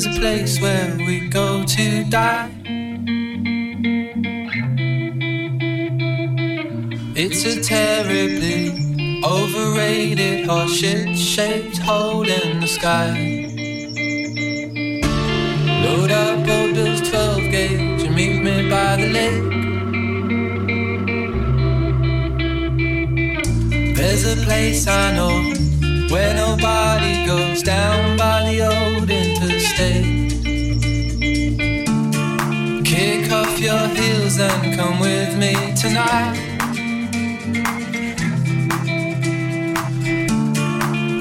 is a place where we go to die. It's a terribly overrated horseshit shaped hole in the sky. Load up old Bill's 12 gauge and meet me by the lake. There's a place I know where nobody goes down by the old Kick off your heels and come with me tonight.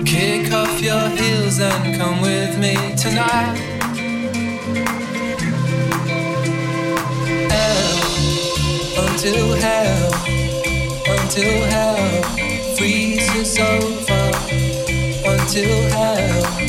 Kick off your heels and come with me tonight. Until hell, until hell freezes over, until hell